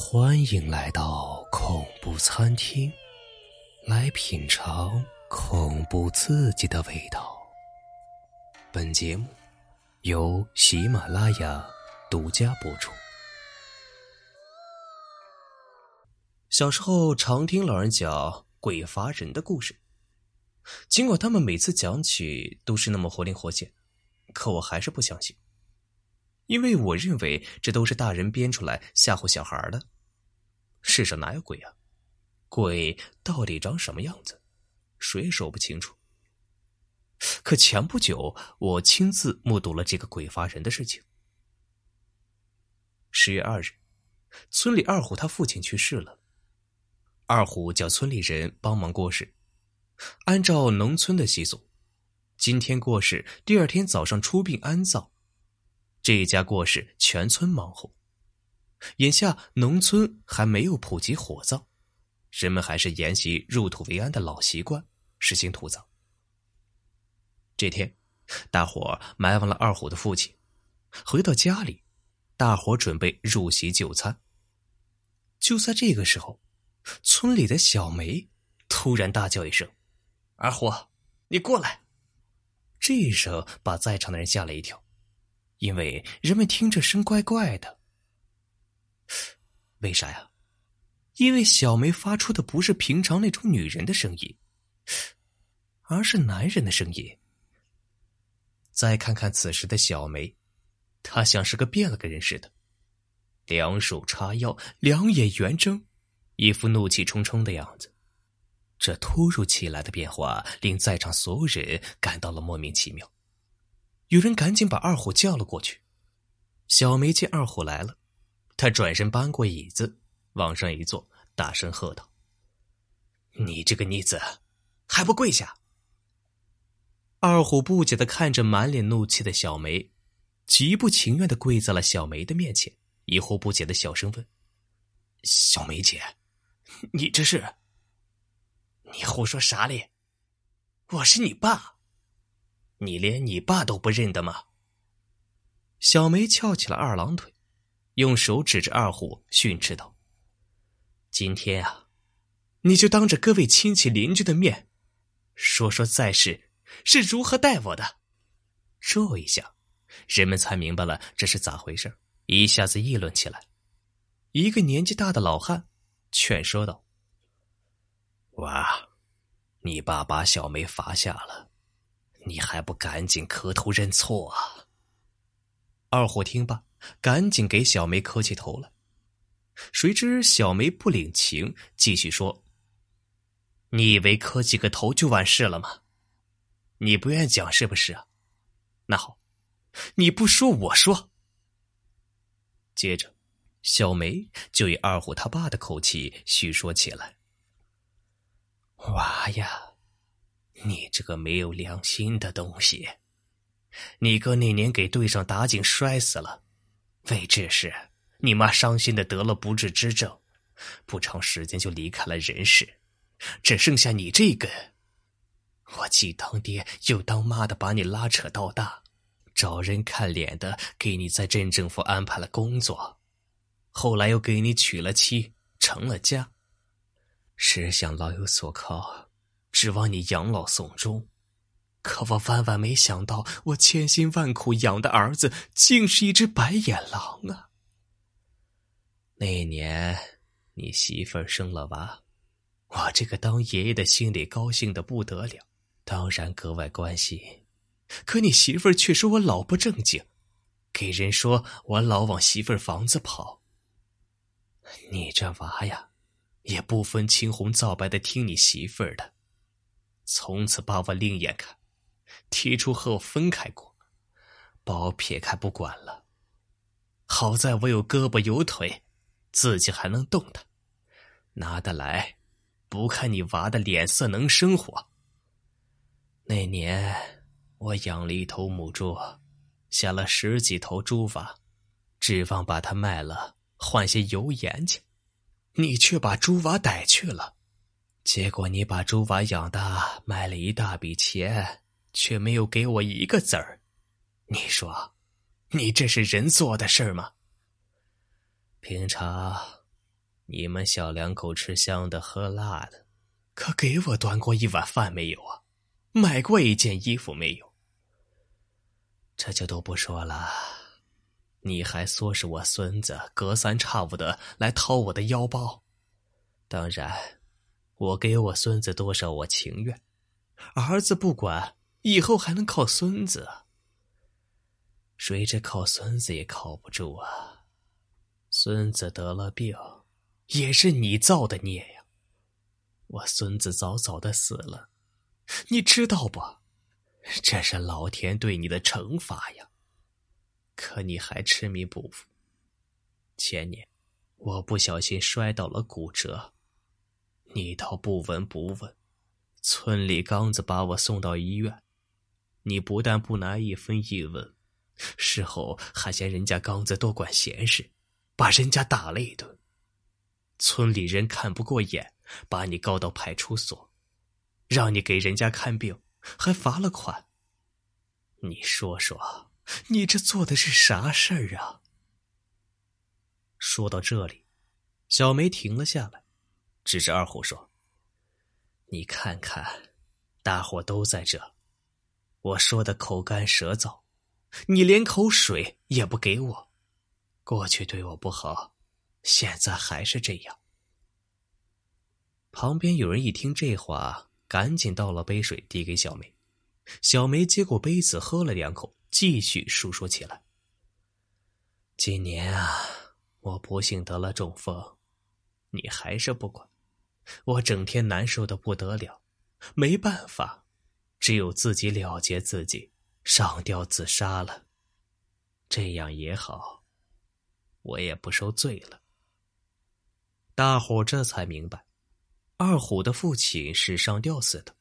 欢迎来到恐怖餐厅，来品尝恐怖刺激的味道。本节目由喜马拉雅独家播出。小时候常听老人讲鬼乏人的故事，尽管他们每次讲起都是那么活灵活现，可我还是不相信。因为我认为这都是大人编出来吓唬小孩的。世上哪有鬼啊？鬼到底长什么样子，谁也说不清楚。可前不久，我亲自目睹了这个鬼发人的事情。十月二日，村里二虎他父亲去世了，二虎叫村里人帮忙过世。按照农村的习俗，今天过世，第二天早上出殡安葬。这一家过世，全村忙活。眼下农村还没有普及火葬，人们还是沿袭入土为安的老习惯，实行土葬。这天，大伙埋完了二虎的父亲，回到家里，大伙准备入席就餐。就在这个时候，村里的小梅突然大叫一声：“二虎，你过来！”这一声把在场的人吓了一跳。因为人们听着声怪怪的，为啥呀？因为小梅发出的不是平常那种女人的声音，而是男人的声音。再看看此时的小梅，她像是个变了个人似的，两手叉腰，两眼圆睁，一副怒气冲冲的样子。这突如其来的变化令在场所有人感到了莫名其妙。有人赶紧把二虎叫了过去。小梅见二虎来了，她转身搬过椅子，往上一坐，大声喝道：“你这个逆子，还不跪下！”二虎不解的看着满脸怒气的小梅，极不情愿的跪在了小梅的面前，疑惑不解的小声问：“小梅姐，你这是？你胡说啥嘞？我是你爸。”你连你爸都不认得吗？小梅翘起了二郎腿，用手指着二虎训斥道：“今天啊，你就当着各位亲戚邻居的面，说说在世是如何待我的。”这一下，人们才明白了这是咋回事，一下子议论起来。一个年纪大的老汉劝说道：“娃，你爸把小梅罚下了。”你还不赶紧磕头认错啊！二虎听罢，赶紧给小梅磕起头了。谁知小梅不领情，继续说：“你以为磕几个头就完事了吗？你不愿讲是不是啊？那好，你不说我说。”接着，小梅就以二虎他爸的口气叙说起来：“娃呀。”你这个没有良心的东西！你哥那年给队上打井摔死了，为这事，你妈伤心的得了不治之症，不长时间就离开了人世，只剩下你这个。我既当爹又当妈的把你拉扯到大，找人看脸的给你在镇政府安排了工作，后来又给你娶了妻，成了家，是想老有所靠。指望你养老送终，可我万万没想到，我千辛万苦养的儿子竟是一只白眼狼啊！那年你媳妇儿生了娃，我这个当爷爷的心里高兴的不得了，当然格外关心。可你媳妇儿却说我老不正经，给人说我老往媳妇儿房子跑。你这娃呀，也不分青红皂白的听你媳妇儿的。从此把我另眼看，提出和我分开过，把我撇开不管了。好在我有胳膊有腿，自己还能动弹，拿得来，不看你娃的脸色能生活。那年我养了一头母猪，下了十几头猪娃，指望把它卖了换些油盐去，你却把猪娃逮去了。结果你把猪娃养大，卖了一大笔钱，却没有给我一个子儿。你说，你这是人做的事儿吗？平常你们小两口吃香的喝辣的，可给我端过一碗饭没有啊？买过一件衣服没有？这就都不说了，你还唆使我孙子隔三差五的来掏我的腰包。当然，我给我孙子多少我情愿，儿子不管，以后还能靠孙子。谁知靠孙子也靠不住啊！孙子得了病，也是你造的孽呀！我孙子早早的死了，你知道不？这是老天对你的惩罚呀！可你还执迷不悟。前年，我不小心摔倒了，骨折。你倒不闻不问，村里刚子把我送到医院，你不但不拿一分一文，事后还嫌人家刚子多管闲事，把人家打了一顿。村里人看不过眼，把你告到派出所，让你给人家看病。还罚了款。你说说，你这做的是啥事儿啊？说到这里，小梅停了下来，指着二虎说：“你看看，大伙都在这，我说的口干舌燥，你连口水也不给我。过去对我不好，现在还是这样。”旁边有人一听这话。赶紧倒了杯水递给小梅，小梅接过杯子喝了两口，继续述说起来。今年啊，我不幸得了中风，你还是不管，我整天难受的不得了，没办法，只有自己了结自己，上吊自杀了。这样也好，我也不受罪了。大伙这才明白。二虎的父亲是上吊死的，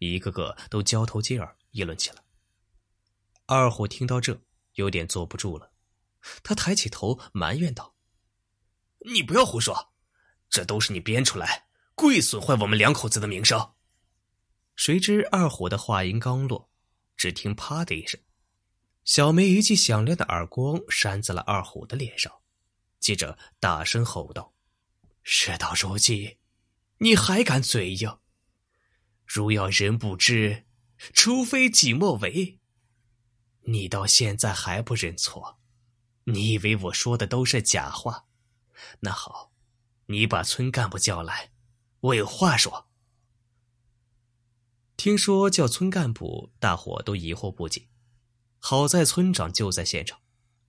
一个个都交头接耳议论起来。二虎听到这，有点坐不住了，他抬起头埋怨道：“你不要胡说，这都是你编出来，故意损坏我们两口子的名声。”谁知二虎的话音刚落，只听“啪”的一声，小梅一记响亮的耳光扇在了二虎的脸上，接着大声吼道：“事到如今！”你还敢嘴硬？如要人不知，除非己莫为。你到现在还不认错？你以为我说的都是假话？那好，你把村干部叫来，我有话说。听说叫村干部，大伙都疑惑不解。好在村长就在现场，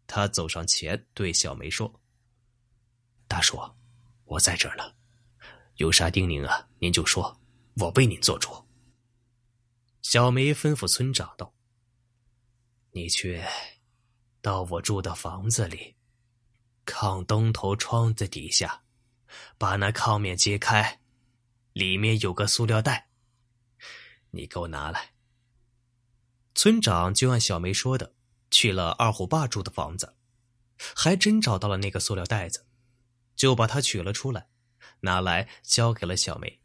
他走上前对小梅说：“大叔，我在这儿呢。”有啥叮咛啊？您就说，我为您做主。小梅吩咐村长道：“你去到我住的房子里，炕东头窗子底下，把那炕面揭开，里面有个塑料袋，你给我拿来。”村长就按小梅说的，去了二虎爸住的房子，还真找到了那个塑料袋子，就把它取了出来。拿来交给了小梅，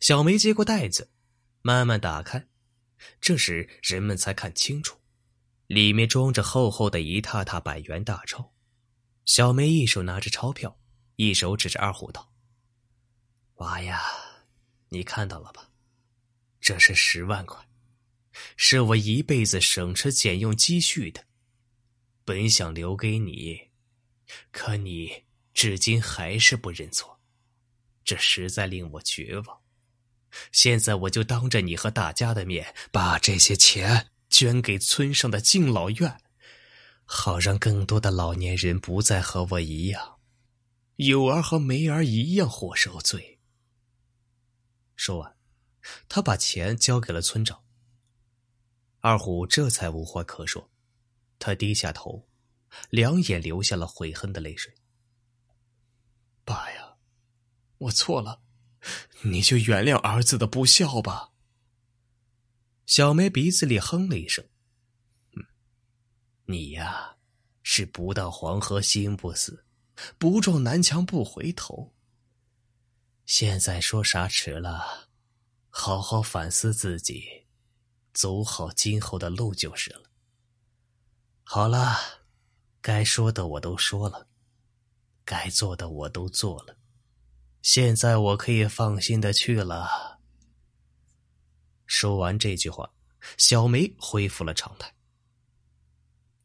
小梅接过袋子，慢慢打开。这时人们才看清楚，里面装着厚厚的一沓沓百元大钞。小梅一手拿着钞票，一手指着二虎道：“娃呀，你看到了吧？这是十万块，是我一辈子省吃俭用积蓄的，本想留给你，可你至今还是不认错。”这实在令我绝望。现在我就当着你和大家的面，把这些钱捐给村上的敬老院，好让更多的老年人不再和我一样，有儿和没儿一样活受罪。说完，他把钱交给了村长。二虎这才无话可说，他低下头，两眼流下了悔恨的泪水。爸呀！我错了，你就原谅儿子的不孝吧。小梅鼻子里哼了一声：“，你呀，是不到黄河心不死，不撞南墙不回头。现在说啥迟了，好好反思自己，走好今后的路就是了。好了，该说的我都说了，该做的我都做了，现在我可以放心的去了。说完这句话，小梅恢复了常态。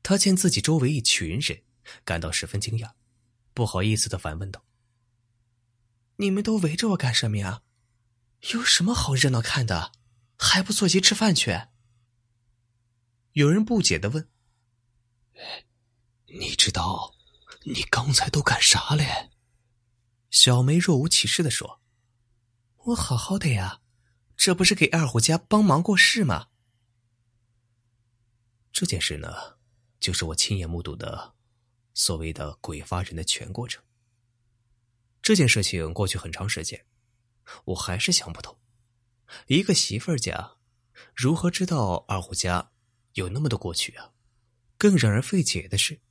她见自己周围一群人，感到十分惊讶，不好意思的反问道：“你们都围着我干什么呀？有什么好热闹看的？还不坐席吃饭去？”有人不解的问：“你知道？”你刚才都干啥嘞？小梅若无其事的说：“我好好的呀，这不是给二虎家帮忙过事吗？”这件事呢，就是我亲眼目睹的所谓的鬼发人的全过程。这件事情过去很长时间，我还是想不通，一个媳妇儿家如何知道二虎家有那么多过去啊？更让人费解的是。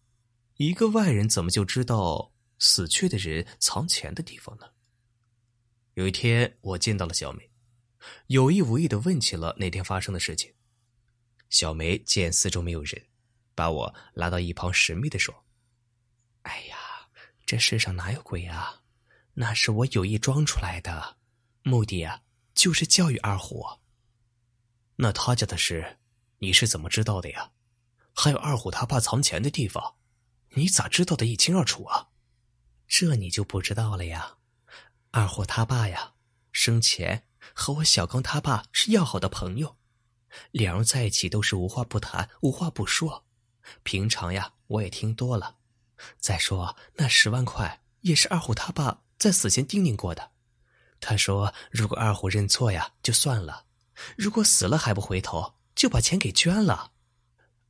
一个外人怎么就知道死去的人藏钱的地方呢？有一天，我见到了小梅，有意无意的问起了那天发生的事情。小梅见四周没有人，把我拉到一旁，神秘的说：“哎呀，这世上哪有鬼啊？那是我有意装出来的，目的啊，就是教育二虎。那他家的事，你是怎么知道的呀？还有二虎他爸藏钱的地方。”你咋知道的一清二楚啊？这你就不知道了呀。二虎他爸呀，生前和我小刚他爸是要好的朋友，两人在一起都是无话不谈、无话不说。平常呀，我也听多了。再说那十万块也是二虎他爸在死前叮咛过的。他说，如果二虎认错呀，就算了；如果死了还不回头，就把钱给捐了。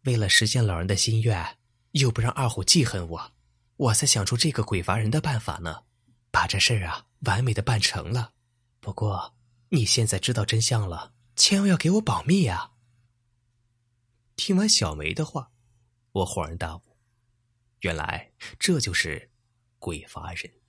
为了实现老人的心愿。又不让二虎记恨我，我才想出这个鬼罚人的办法呢，把这事儿啊完美的办成了。不过你现在知道真相了，千万要给我保密呀！听完小梅的话，我恍然大悟，原来这就是鬼罚人。